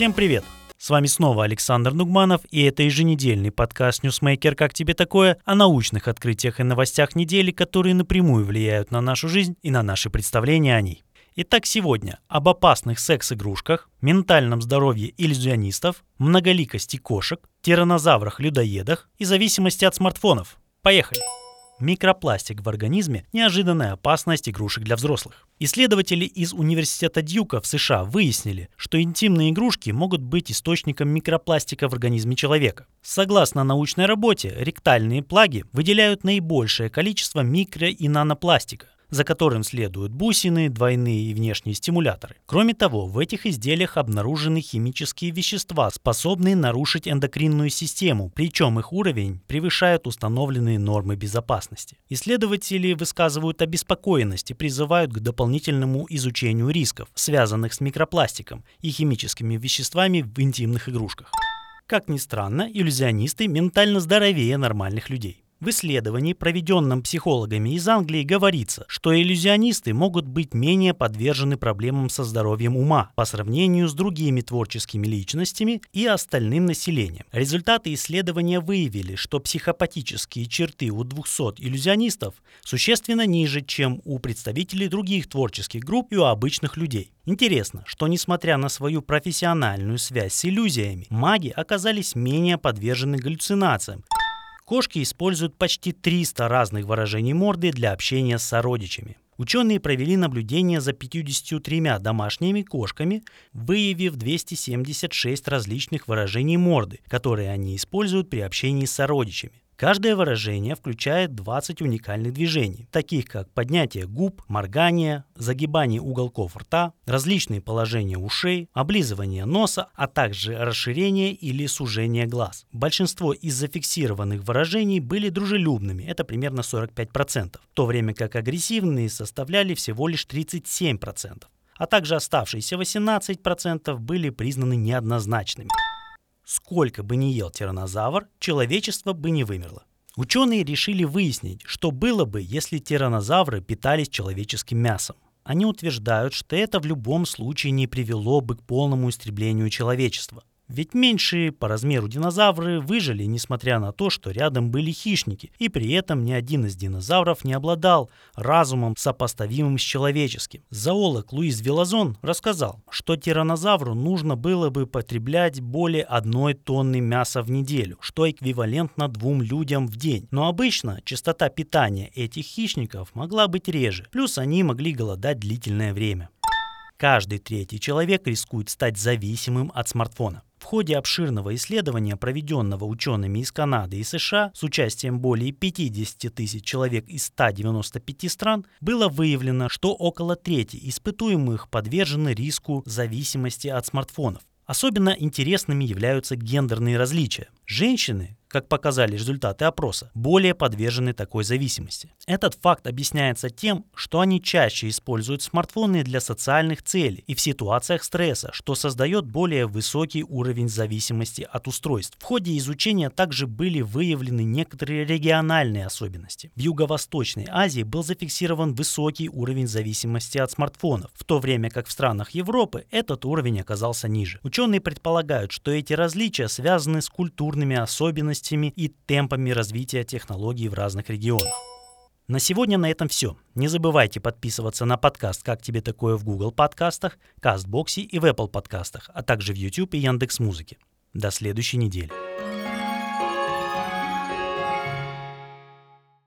Всем привет! С вами снова Александр Нугманов, и это еженедельный подкаст «Ньюсмейкер. Как тебе такое?» о научных открытиях и новостях недели, которые напрямую влияют на нашу жизнь и на наши представления о ней. Итак, сегодня об опасных секс-игрушках, ментальном здоровье иллюзионистов, многоликости кошек, тиранозаврах-людоедах и зависимости от смартфонов. Поехали! Микропластик в организме – неожиданная опасность игрушек для взрослых. Исследователи из Университета Дьюка в США выяснили, что интимные игрушки могут быть источником микропластика в организме человека. Согласно научной работе, ректальные плаги выделяют наибольшее количество микро- и нанопластика, за которым следуют бусины, двойные и внешние стимуляторы. Кроме того, в этих изделиях обнаружены химические вещества, способные нарушить эндокринную систему, причем их уровень превышает установленные нормы безопасности. Исследователи высказывают обеспокоенность и призывают к дополнительному изучению рисков, связанных с микропластиком и химическими веществами в интимных игрушках. Как ни странно, иллюзионисты ментально здоровее нормальных людей. В исследовании, проведенном психологами из Англии, говорится, что иллюзионисты могут быть менее подвержены проблемам со здоровьем ума по сравнению с другими творческими личностями и остальным населением. Результаты исследования выявили, что психопатические черты у 200 иллюзионистов существенно ниже, чем у представителей других творческих групп и у обычных людей. Интересно, что несмотря на свою профессиональную связь с иллюзиями, маги оказались менее подвержены галлюцинациям, Кошки используют почти 300 разных выражений морды для общения с сородичами. Ученые провели наблюдение за 53 домашними кошками, выявив 276 различных выражений морды, которые они используют при общении с сородичами. Каждое выражение включает 20 уникальных движений, таких как поднятие губ, моргание, загибание уголков рта, различные положения ушей, облизывание носа, а также расширение или сужение глаз. Большинство из зафиксированных выражений были дружелюбными, это примерно 45%, в то время как агрессивные составляли всего лишь 37%, а также оставшиеся 18% были признаны неоднозначными. Сколько бы ни ел тиранозавр, человечество бы не вымерло. Ученые решили выяснить, что было бы, если тиранозавры питались человеческим мясом. Они утверждают, что это в любом случае не привело бы к полному истреблению человечества. Ведь меньшие по размеру динозавры выжили, несмотря на то, что рядом были хищники, и при этом ни один из динозавров не обладал разумом, сопоставимым с человеческим. Зоолог Луис Велазон рассказал, что тиранозавру нужно было бы потреблять более одной тонны мяса в неделю, что эквивалентно двум людям в день. Но обычно частота питания этих хищников могла быть реже, плюс они могли голодать длительное время. Каждый третий человек рискует стать зависимым от смартфона. В ходе обширного исследования, проведенного учеными из Канады и США с участием более 50 тысяч человек из 195 стран, было выявлено, что около трети испытуемых подвержены риску зависимости от смартфонов. Особенно интересными являются гендерные различия. Женщины, как показали результаты опроса, более подвержены такой зависимости. Этот факт объясняется тем, что они чаще используют смартфоны для социальных целей и в ситуациях стресса, что создает более высокий уровень зависимости от устройств. В ходе изучения также были выявлены некоторые региональные особенности. В Юго-Восточной Азии был зафиксирован высокий уровень зависимости от смартфонов, в то время как в странах Европы этот уровень оказался ниже. Ученые предполагают, что эти различия связаны с культурными особенностями особенностями и темпами развития технологий в разных регионах. На сегодня на этом все. Не забывайте подписываться на подкаст «Как тебе такое» в Google подкастах, Кастбоксе и в Apple подкастах, а также в YouTube и Яндекс Музыке. До следующей недели.